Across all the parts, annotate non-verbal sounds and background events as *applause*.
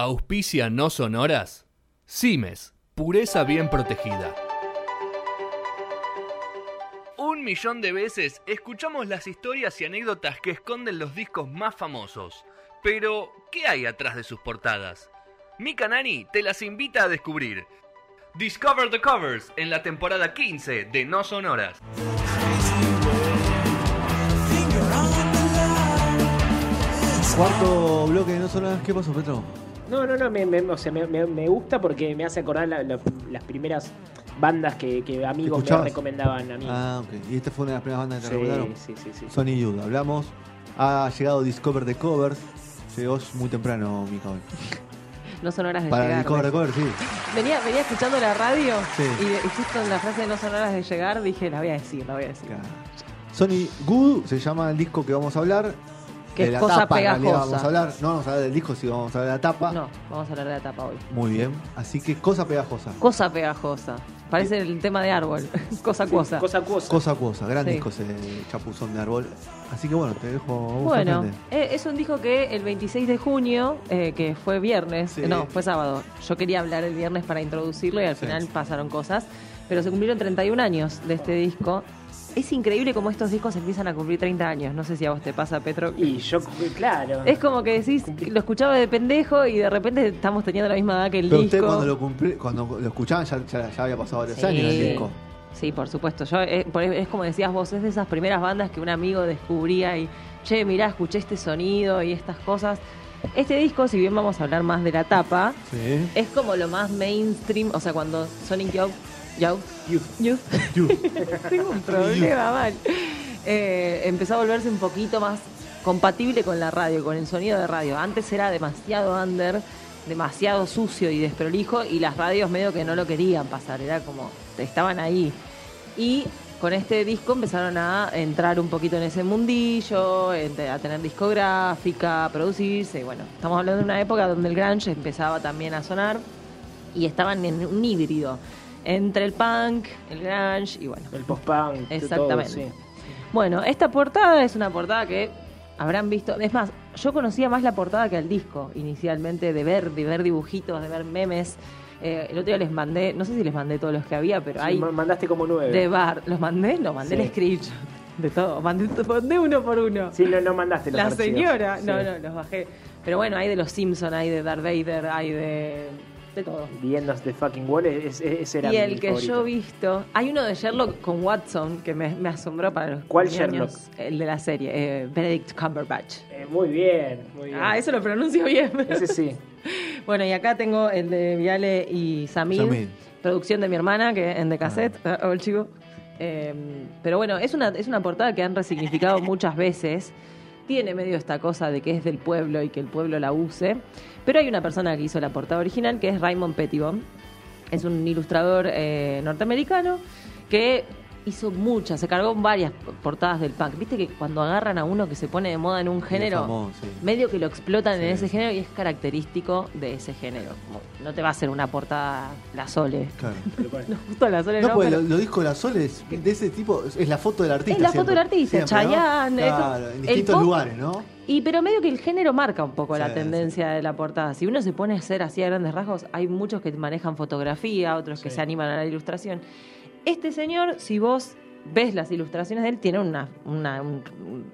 Auspicia no sonoras. Cimes, pureza bien protegida. Un millón de veces escuchamos las historias y anécdotas que esconden los discos más famosos. Pero, ¿qué hay atrás de sus portadas? Mika Nani te las invita a descubrir. Discover the Covers en la temporada 15 de No Sonoras. Cuarto bloque de No Sonoras, ¿qué pasó, Petro? No, no, no, me, me- o sea, me, me- me gusta porque me hace acordar la- la- las primeras bandas que, que amigos me recomendaban a mí. Ah, ok. ¿Y esta fue una de las primeras bandas que sí, recomendaron? sí, sí, sí. Sony Youth, hablamos. Ha llegado Discover the Covers. Llegó muy temprano, Mica, *laughs* hoy. No son horas de Para llegar. Discover the Covers, sí. Venía, venía escuchando la radio Sí. y, y justo en la frase de no son horas de llegar dije, la voy a decir, la voy a decir. Claro. Sony Good se llama el disco que vamos a hablar. Que de es la cosa tapa, realidad, pegajosa. vamos a hablar. No vamos a hablar del disco, sino vamos a hablar de la tapa. No, vamos a hablar de la tapa hoy. Muy bien. Así que cosa pegajosa. Cosa pegajosa. Parece el tema de árbol. *laughs* cosa cosa. Cosa cosa. Cosa cuosa. Gran Sí. disco ese chapuzón de árbol. Así que bueno, te dejo. vos, Bueno, eh, es un disco que el 26 de junio, eh, que fue viernes, Sí. eh, no, fue sábado. Yo quería hablar el viernes para introducirlo y al Sí. final pasaron cosas. Pero se cumplieron 31 años de este disco. Es increíble cómo estos discos empiezan a cumplir 30 años. No sé si a vos te pasa, Petro. Y yo, claro. Es como que decís, lo escuchaba de pendejo y de repente estamos teniendo la misma edad que el Pero disco. usted cuando lo, cumplí- cuando lo escuchaban ya, ya- ya había pasado varios Sí. años el disco. Sí, por supuesto. Yo, eh, por- es como decías vos, es de esas primeras bandas que un amigo descubría y, che, mirá, escuché este sonido y estas cosas. Este disco, si bien vamos a hablar más de la tapa, Sí. es como lo más mainstream, o sea, cuando Sonic Youth, Youth, Youth. Youth, You. *laughs* tengo un problema mal, Eh, empezó a volverse un poquito más compatible con la radio, con el sonido de radio. Antes era demasiado under, demasiado sucio y desprolijo y las radios medio que no lo querían pasar, era como, estaban ahí. Y con este disco empezaron a entrar un poquito en ese mundillo, a tener discográfica, a producirse. Bueno, estamos hablando de una época donde el grunge empezaba también a sonar y estaban en un híbrido entre el punk, el grunge y bueno. El post-punk. Exactamente. todo, sí. Bueno, esta portada es una portada que habrán visto. Es más, yo conocía más la portada que el disco inicialmente, de ver, de ver dibujitos, de ver memes. Eh, el otro día les mandé, no sé si les mandé todos los que había, pero Sí, hay ma- mandaste como nueve. de bar. ¿Los mandé? No, mandé Sí. el screenshot de todo. Mandé, mandé uno por uno. Sí, no, no mandaste los la archivos. señora, no, Sí. no, los bajé. Pero bueno, hay de los Simpsons, hay de Darth Vader, hay de. De todo. The End of the Fucking Wall, es- es- ese era Y mi el que favorito. yo he visto, hay uno de Sherlock con Watson que me, me asombró para los ¿Cuál. Sherlock? El de la serie, eh, Benedict Cumberbatch. Eh, muy bien, muy bien. Ah, eso lo pronuncio bien. Ese sí. *laughs* bueno, y acá tengo el de Viale y Samir, Samir. producción de mi hermana, que en de cassette, ah, oh, el chico. Eh, pero bueno, es una, es una portada que han resignificado muchas veces. Tiene medio esta cosa de que es del pueblo y que el pueblo la use. Pero hay una persona que hizo la portada original, que es Raymond Pettibon. Es un ilustrador eh, norteamericano que hizo muchas, se cargó varias portadas del punk. Viste que cuando agarran a uno que se pone de moda en un género, famoso, sí. medio que lo explotan en ese género y es característico de ese género. No te va a hacer una portada La Sole. Claro. *laughs* No, justo La Sole No, no, porque pero- lo, lo disco de la Sol es de ese tipo, es la foto del artista. Es la foto del artista. Chayanne, Claro, en distintos pop- lugares, ¿no? Y pero medio que el género marca un poco la tendencia de la portada. Si uno se pone a hacer así a grandes rasgos, hay muchos que manejan fotografía, otros que se animan a la ilustración. Este señor, si vos ves las ilustraciones de él, tiene una, una- un,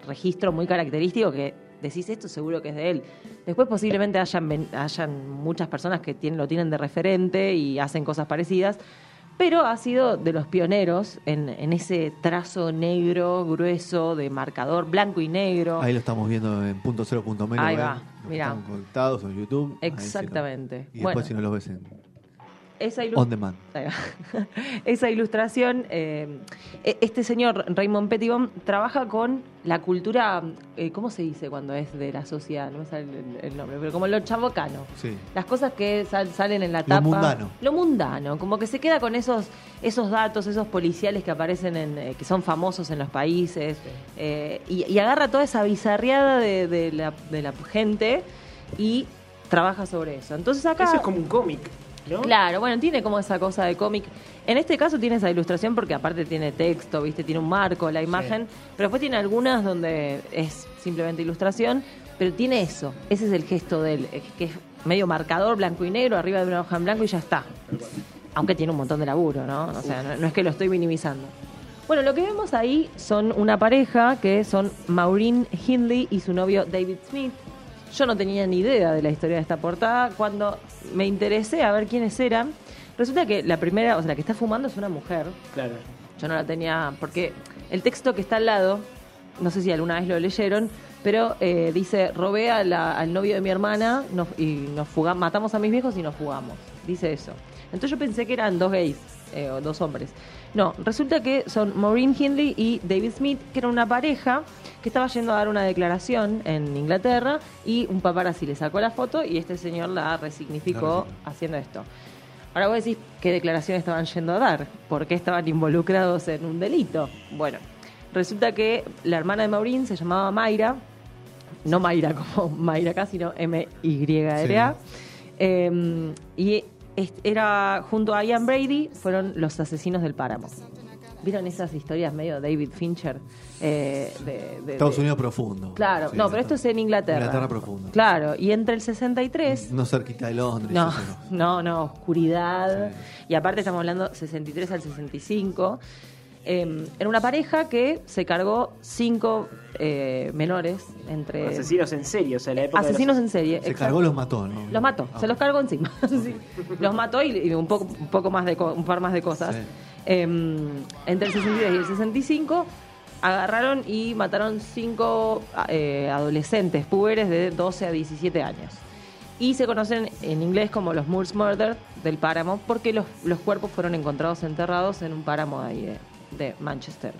registro muy característico que decís esto seguro que es de él. Después posiblemente hayan, muchas personas que tienen, lo tienen de referente y hacen cosas parecidas, pero ha sido de los pioneros en, en ese trazo negro, grueso, de marcador blanco y negro. Ahí lo estamos viendo en punto cero punto menos. Ahí va, mirá. Están conectados en YouTube. Exactamente. y después Bueno. si no los ves en Esa, ilu- On Demand. *laughs* Esa ilustración, eh, e- este señor Raymond Pettibon trabaja con la cultura, eh, ¿cómo se dice cuando es de la sociedad? No me sale el, el nombre, pero como lo chabocano. Sí. Las cosas que sal- salen en la Lo tapa. mundano. Lo mundano. Como que se queda con esos, esos datos, esos policiales que aparecen, en, eh, que son famosos en los países. eh, y, y agarra toda esa bizarriada de, de la, de la gente y trabaja sobre eso. Entonces acá. Eso es como un cómic, ¿no? Claro, bueno, tiene como esa cosa de cómic. En este caso tiene esa ilustración porque aparte tiene texto, ¿viste? Tiene un marco, la imagen, pero después tiene algunas donde es simplemente ilustración, pero tiene eso. Ese es el gesto de él, es que es medio marcador blanco y negro arriba de una hoja en blanco y ya está. Aunque tiene un montón de laburo, ¿no? O sea, no, no es que lo estoy minimizando. Bueno, lo que vemos ahí son una pareja que son Maureen Hindley y su novio David Smith. Yo no tenía ni idea de la historia de esta portada. Cuando me interesé a ver quiénes eran, resulta que la primera, o sea, la que está fumando es una mujer. Claro. Yo no la tenía, porque el texto que está al lado, no sé si alguna vez lo leyeron, pero eh, dice, robé a la- al novio de mi hermana nos- y nos fugamos, matamos a mis viejos y nos fugamos. Dice eso. Entonces yo pensé que eran dos gays, eh, o dos hombres. No, resulta que son Maureen Hindley y David Smith, que eran una pareja que estaba yendo a dar una declaración en Inglaterra y un paparazzi le sacó la foto y este señor la resignificó haciendo esto. Ahora vos decís qué declaración estaban yendo a dar, por qué estaban involucrados en un delito. Bueno, resulta que la hermana de Maureen se llamaba Mayra, no Mayra como Mayra acá, sino M-Y-R-A. Eh, y era junto a Ian Brady, fueron los asesinos del páramo. ¿Vieron esas historias medio David Fincher? Eh, de, de- Estados de- Unidos profundo. Claro, Sí, no, pero esto es en Inglaterra. Inglaterra profundo. Claro, y entre el 63 No cerquita de Londres. no, no, no, oscuridad. Sí. Y aparte estamos hablando 63 al 65. Eh, era una pareja que se cargó cinco eh, menores entre... Asesinos en serio, o sea, la época de los- Asesinos en serie. Se exacto. cargó, los mató, ¿no? Los mató, Ah. se los cargó encima. *laughs* Sí. Los mató y, y un, poco, un poco más de co- un par más de cosas. Sí. Eh, entre el 63 y el 65 agarraron y mataron cinco eh, adolescentes púberes de 12 a 17 años. Y se conocen en inglés como los Moors Murder del páramo porque los, los cuerpos fueron encontrados enterrados en un páramo ahí de, de Manchester.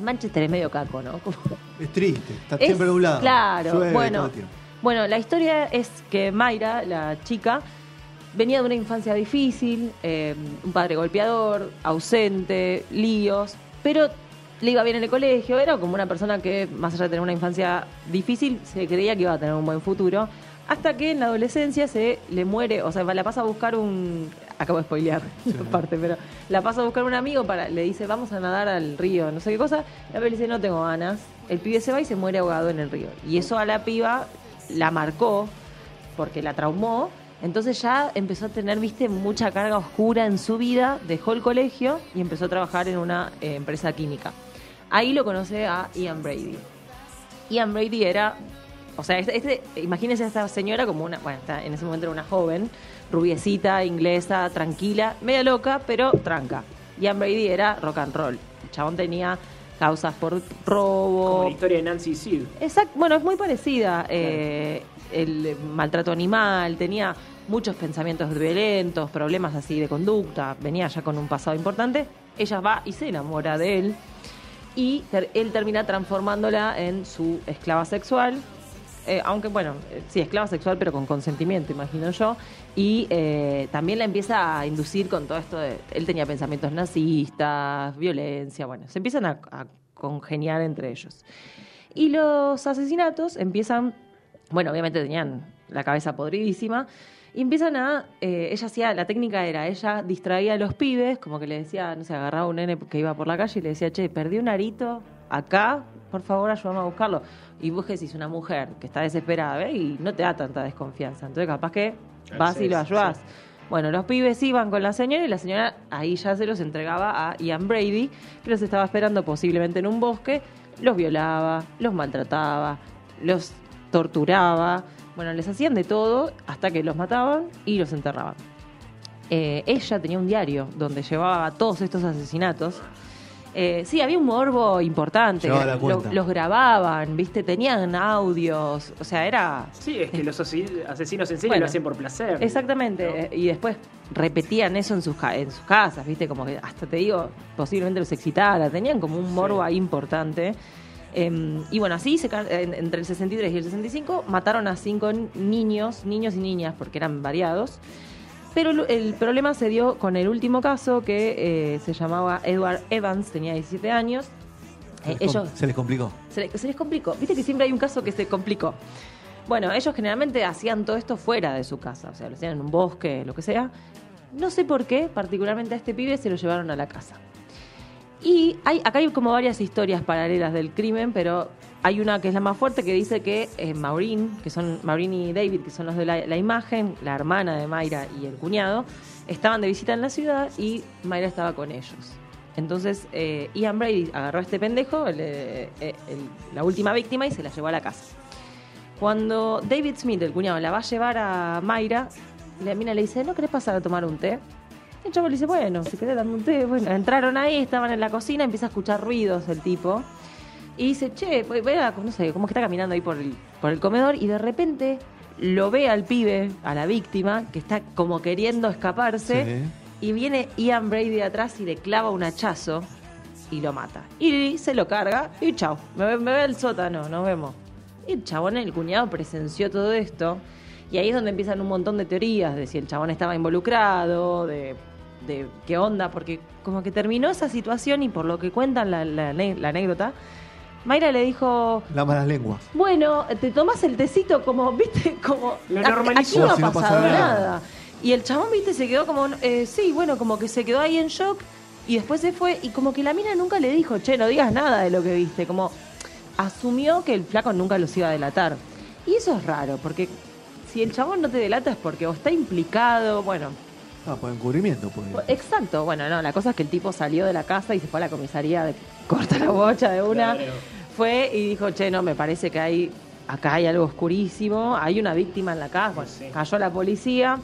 Manchester es medio caco, ¿no? *laughs* Como- Es triste, está es- siempre nublado. Claro, llueve bueno, bueno, la historia es que Mayra, la chica, venía de una infancia difícil, eh, un padre golpeador, ausente, líos, pero le iba bien en el colegio, era como una persona que, más allá de tener una infancia difícil, se creía que iba a tener un buen futuro, hasta que en la adolescencia se le muere, o sea, la pasa a buscar un... Acabo de spoilear la parte, pero la pasa a buscar un amigo para, le dice, vamos a nadar al río, no sé qué cosa, la piba le dice, no tengo ganas, el pibe se va y se muere ahogado en el río. Y eso a la piba la marcó, porque la traumó, entonces ya empezó a tener, viste, mucha carga oscura en su vida, dejó el colegio y empezó a trabajar en una eh, empresa química. Ahí lo conoce a Ian Brady. Ian Brady era, o sea, este, este- imagínense a esta señora como una, bueno, en ese momento era una joven, rubiecita, inglesa, tranquila, media loca, pero tranca. Ian Brady era rock and roll. El chabón tenía causas por robo, Como la historia de Nancy Sid. Exacto, bueno, es muy parecida. eh, el eh, maltrato animal, tenía muchos pensamientos violentos, problemas así de conducta, venía ya con un pasado importante. Ella va y se enamora de él y ter- él termina transformándola en su esclava sexual. Eh, aunque bueno, eh, sí, esclava sexual, pero con consentimiento, imagino yo. Y eh, también la empieza a inducir con todo esto de. Él tenía pensamientos nazistas, violencia, bueno, se empiezan a, congeniar entre ellos. Y los asesinatos empiezan, bueno, obviamente tenían la cabeza podridísima, y empiezan a, ella hacía, la técnica era, ella distraía a los pibes, como que le decía, no sé, agarraba a un nene que iba por la calle y le decía, che, perdí un arito acá, por favor ayúdame a buscarlo. Y vos que decís, una mujer que está desesperada, ¿ves? Y no te da tanta desconfianza, entonces capaz que vas y lo sí. Bueno, los pibes iban con la señora y la señora ahí ya se los entregaba a Ian Brady, que los estaba esperando posiblemente en un bosque, los violaba, los maltrataba, los torturaba, bueno, les hacían de todo hasta que los mataban y los enterraban. Eh, ella tenía un diario donde llevaba todos estos asesinatos. Eh, sí, había un morbo importante. Lo- los grababan, ¿viste? Tenían audios. O sea, era Sí, es que los asesinos en serie Bueno, lo hacen por placer. Exactamente, ¿no? y después repetían eso en sus, ca- en sus casas, ¿viste? Como que hasta te digo, posiblemente los excitara, tenían como un morbo ahí importante. Eh, y bueno, así se, entre el 63 y el 65 mataron a cinco niños, niños y niñas, porque eran variados. Pero el, el problema se dio con el último caso que eh, se llamaba Edward Evans, tenía 17 años. Se Eh, les, ellos se les complicó. se, le- se les complicó. Viste que siempre hay un caso que se complicó. Bueno, ellos generalmente hacían todo esto fuera de su casa, o sea, lo hacían en un bosque, lo que sea. No sé por qué, particularmente a este pibe se lo llevaron a la casa. Y hay, acá hay como varias historias paralelas del crimen, pero hay una que es la más fuerte que dice que eh, Maureen, que son Maureen y David, que son los de la, imagen, la hermana de Mayra y el cuñado, estaban de visita en la ciudad y Mayra estaba con ellos. Entonces eh, Ian Brady agarró a este pendejo, el, eh, eh, el- la última víctima, y se la llevó a la casa. Cuando David Smith, el cuñado, la va a llevar a Mayra, la mina le dice, ¿no querés pasar a tomar un té? El chavo le dice, bueno, si querés darme un té. Bueno, entraron ahí, estaban en la cocina, empieza a escuchar ruidos el tipo. Y dice, che, voy voy a, no sé, como que está caminando ahí por el, por el comedor y de repente lo ve al pibe, a la víctima, que está como queriendo escaparse. Sí. Y viene Ian Brady de atrás y le clava un hachazo y lo mata. Y se lo carga y chao, me, ve- me ve el sótano, nos vemos. Y el chabón, el cuñado, presenció todo esto. Y ahí es donde empiezan un montón de teorías de si el chabón estaba involucrado, de, de qué onda, porque como que terminó esa situación y por lo que cuentan la, la ane- la anécdota, Mayra le dijo, La malas lenguas. bueno, te tomás el tecito como, viste, como... Lo aquí- normalizó. Aquí no ha si no pasado nada. Y el chabón, viste, se quedó como... eh, sí, bueno, como que se quedó ahí en shock y después se fue y como que la mina nunca le dijo, che, no digas nada de lo que viste. Como asumió que el flaco nunca los iba a delatar. Y eso es raro, porque si el chabón no te delata es porque o está implicado, bueno, Ah, por encubrimiento, pues. Exacto, bueno, no, la cosa es que el tipo salió de la casa y se fue a la comisaría de corta la bocha de una. Claro. Fue y dijo, che, no, me parece que hay, acá hay algo oscurísimo, hay una víctima en la casa, bueno, Sí. cayó la policía.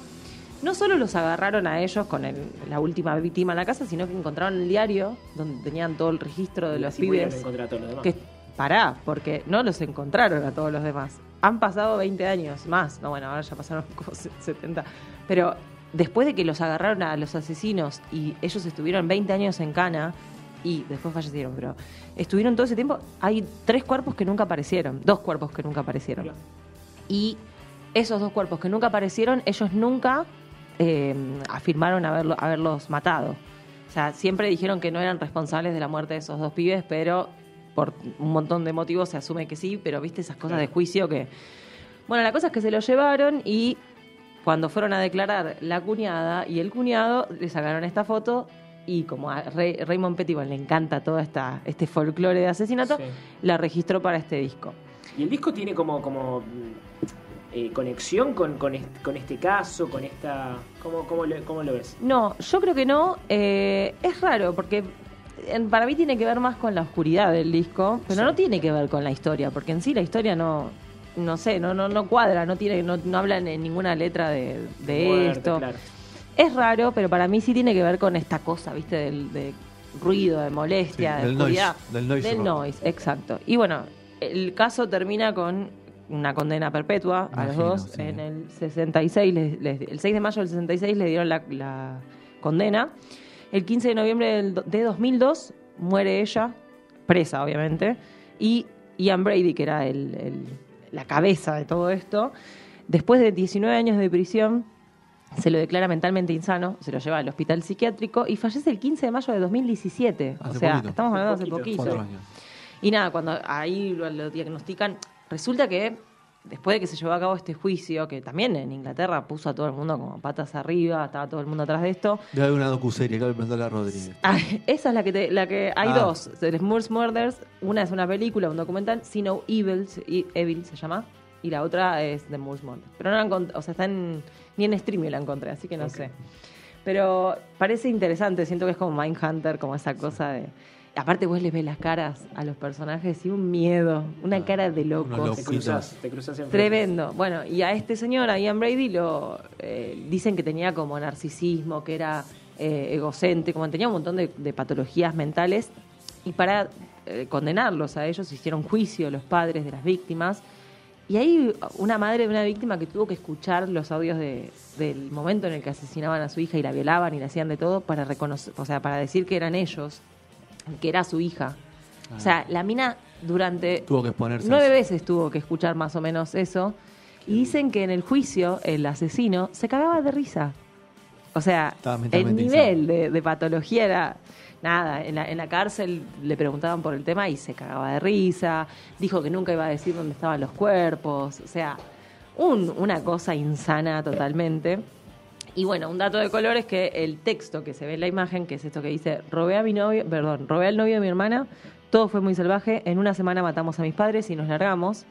No solo los agarraron a ellos con el- la última víctima en la casa, sino que encontraron el diario donde tenían todo el registro de Y los así pibes. encontrar a todos los demás. Que pará, porque no los encontraron a todos los demás. Han pasado 20 años más. No, bueno, ahora ya pasaron *laughs* como se- 70. Pero después de que los agarraron a los asesinos y ellos estuvieron 20 años en cana y después fallecieron, pero estuvieron todo ese tiempo, hay tres cuerpos que nunca aparecieron, dos cuerpos que nunca aparecieron. Claro. Y esos dos cuerpos que nunca aparecieron, ellos nunca eh, afirmaron haberlo, haberlos matado. O sea, siempre dijeron que no eran responsables de la muerte de esos dos pibes, pero por un montón de motivos se asume que sí, pero viste esas cosas de juicio que... Bueno, la cosa es que se lo llevaron y cuando fueron a declarar la cuñada y el cuñado, le sacaron esta foto y como a Ray- Raymond Pettibon le encanta todo esta, este folclore de asesinato, Sí. la registró para este disco. Y el disco tiene como, como eh, conexión con, con, este, con este caso, con esta... ¿Cómo, cómo, lo, cómo lo ves? No, yo creo que no. Eh, es raro porque para mí tiene que ver más con la oscuridad del disco, pero Sí. no tiene que ver con la historia, porque en sí la historia no, no sé, no, no, no cuadra, no tiene, no, no hablan en ninguna letra de, de Muerte, esto. claro. Es raro, pero para mí sí tiene que ver con esta cosa, viste, del de ruido, de molestia, Sí, de del noise, del noise exacto. Y bueno, el caso termina con una condena perpetua a los dos. sí. En el 66, les- les- el 6 de mayo del 66 le dieron la, la condena. El 15 de noviembre del de 2002 muere ella, presa obviamente, y Ian Brady, que era el- el- la cabeza de todo esto, después de 19 años de prisión, se lo declara mentalmente insano, se lo lleva al hospital psiquiátrico y fallece el 15 de mayo de 2017. Hace o sea, poquito. estamos hablando Hace hace poquito. poquito. Cuatro años. Y nada, cuando ahí lo, lo diagnostican, resulta que después de que se llevó a cabo este juicio, que también en Inglaterra puso a todo el mundo como patas arriba, estaba todo el mundo atrás de esto, Debe haber una docuserie que le a Rodríguez. Ah, esa es la que te- la que hay Ah. dos, The Smurfs Murders, una es una película, un documental, See No Evil, Evil se llama, y la otra es The Smurfs Murders. Pero no la encont- o sea, está en, ni en streaming la encontré, así que no sé. Pero parece interesante, siento que es como Mindhunter, como esa cosa de... Aparte vos les ves las caras a los personajes y un miedo, una Ah, cara de locos. Te cruzas, te cruzas Tremendo. Bueno, y a este señor, a Ian Brady, lo eh, dicen que tenía como narcisismo, que era eh, egocéntrico, como tenía un montón de, de patologías mentales. Y para eh, condenarlos a ellos hicieron juicio los padres de las víctimas. Y hay una madre de una víctima que tuvo que escuchar los audios de- del momento en el que asesinaban a su hija y la violaban y la hacían de todo para reconocer, o sea, para decir que eran ellos, que era su hija. O sea, la mina durante Tuvo que exponerse. a Nueve veces tuvo que escuchar más o menos eso. Y dicen que en el juicio el asesino se cagaba de risa. O sea, el nivel de, de patología era nada. En la, en la cárcel le preguntaban por el tema y se cagaba de risa. Dijo que nunca iba a decir dónde estaban los cuerpos. O sea, un- una cosa insana totalmente. Y bueno, un dato de color es que el texto que se ve en la imagen, que es esto que dice, robé a mi novio, perdón, robé al novio de mi hermana, Todo fue muy salvaje. En una semana matamos a mis padres y nos largamos.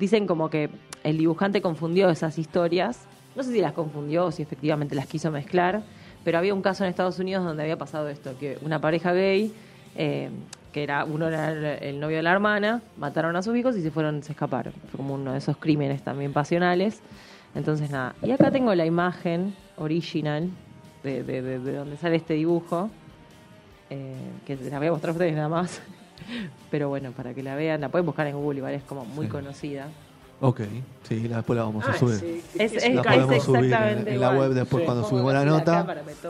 Dicen como que el dibujante confundió esas historias. No sé si las confundió o si efectivamente las quiso mezclar, pero había un caso en Estados Unidos donde había pasado esto, que una pareja gay, eh, que era uno era el, novio de la hermana, mataron a sus hijos y se fueron, se escaparon. Fue como uno de esos crímenes también pasionales. Entonces nada. Y acá tengo la imagen original de, de- de- de donde sale este dibujo, eh, que la voy a mostrar a ustedes nada más. *laughs* Pero bueno, para que la vean, la pueden buscar en Google, igual es como muy Sí. conocida. Ok, sí, la- después la vamos a Ah, subir. sí, Es- es es- La es podemos subir en, la web después Sí. cuando subimos la nota.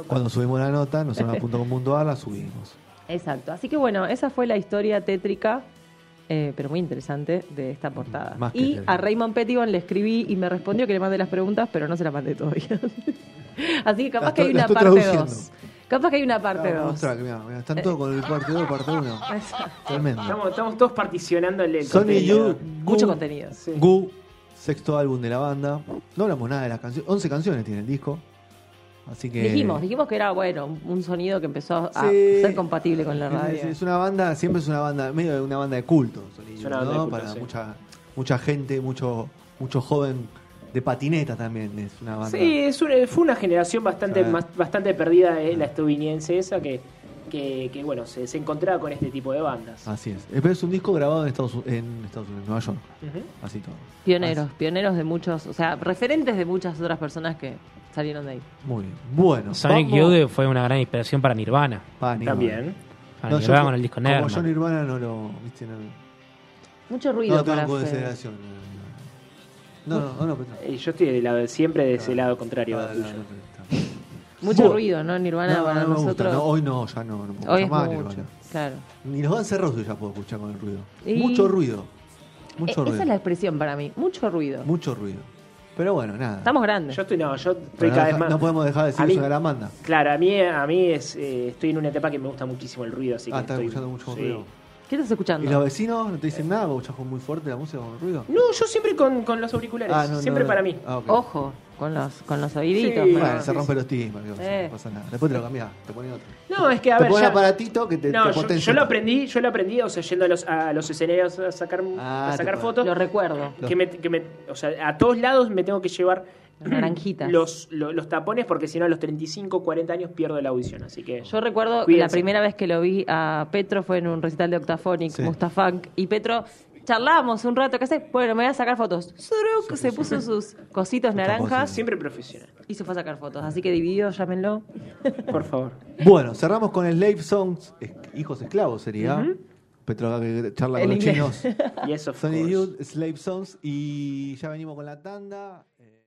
Cuando subimos la *laughs* nota, nosotros.com.ar la subimos. Exacto. Así que bueno, esa fue la historia tétrica, eh, pero muy interesante, de esta portada. Más y a Raymond Pettigon le escribí y me respondió que le mande las preguntas, pero no se las mandé todavía. *laughs* Así que capaz La que hay una parte traduciendo. 2. Capaz que hay una parte Ah, 2. mostrá, que mirá, mirá, están todos con el parte 2, parte 1. Tremendo. Estamos, estamos todos particionando el, el Sony contenido. You, Mucho Gu- contenido. Sí. Gu, sexto álbum de la banda. No hablamos nada de las canciones. 11 canciones tiene el disco. Así que. Dijimos, dijimos que era bueno, un- sonido que empezó a Sí. ser compatible con la radio. Es, es una banda, siempre es una banda, medio de una banda de culto, banda ¿no? de culto, Para sí. mucha, mucha gente, mucho, mucho joven de patineta también. Es una banda. Sí, es una- fue una generación bastante más, bastante perdida, eh, la estadounidense esa, que, que, que, bueno, se, se encontraba con este tipo de bandas. Así es. Eh, Pero es un disco grabado en Estados, en Estados Unidos, en Nueva York. Así todo. Pioneros, pioneros de muchos, o sea, referentes de muchas otras personas que salieron de ahí. Muy bien. Bueno. Sonic Youth fue una gran inspiración para Nirvana. Pa, Nirvana. También. Para No, yo Nirvana co- con el disco Como yo Nirvana no lo. ¿viste? No, Mucho ruido no tengo para consideración. No, no, no, no. Eh, Yo estoy de siempre de ese lado contrario. Ah, tuyo. Mucho Bueno. ruido, ¿no? Nirvana No, para no me gusta. nosotros. No, hoy no, ya no. no puedo Hoy es más mucho. Nirvana. Claro. Ni los Guns N' Roses ya puedo escuchar con el ruido. Y- Mucho ruido. Mucho Eh, ruido. Esa es la expresión para mí. Mucho ruido. Mucho ruido. Pero bueno, nada. Estamos grandes. Yo estoy, no, yo estoy Pero cada no, vez más. no podemos dejar de decir A mí- eso de la banda. Claro, a mí, a mí es, eh, estoy en una etapa que me gusta muchísimo el ruido, así Ah, que estás estoy- escuchando mucho sí. ruido. ¿Qué estás escuchando? ¿Y los vecinos no te dicen nada? ¿Vos escuchás muy fuerte la música con el ruido? No, yo siempre con, con los auriculares, Ah, no, no, siempre no. para mí. Ah, ok. Ojo, con los, con los oíditos. Sí. Bueno, Ah, se rompe los digo, Eh. no pasa nada. Después te lo cambiás, te pones otro. No, es que a te ver, pones ya- aparatito que te, no, te yo, potencia. yo lo aprendí, yo lo aprendí, o sea, yendo a los, a los escenarios a sacar, Ah, a te sacar fotos, Lo recuerdo. que me, que me- o sea, a todos lados me tengo que llevar Naranjitas. los, lo- los tapones porque si no a los 35, 40 años pierdo la audición, así que Yo recuerdo que Cuídense. la primera vez que lo vi a Petro fue en un recital de Octaphonic, Sí. Mustafunk, y Petro charlábamos un rato, ¿qué hace? Bueno, me voy a sacar fotos. Suruk, se puso sus cositos naranjas siempre profesional, y se fue a sacar fotos. Así que dividido, llámenlo. por favor. Bueno, cerramos con Slave Songs, es- Hijos Esclavos sería. Petro acá que charla con los inglés. chinos. Y eso Sony Youth, Slave Songs y ya venimos con la tanda. Eh,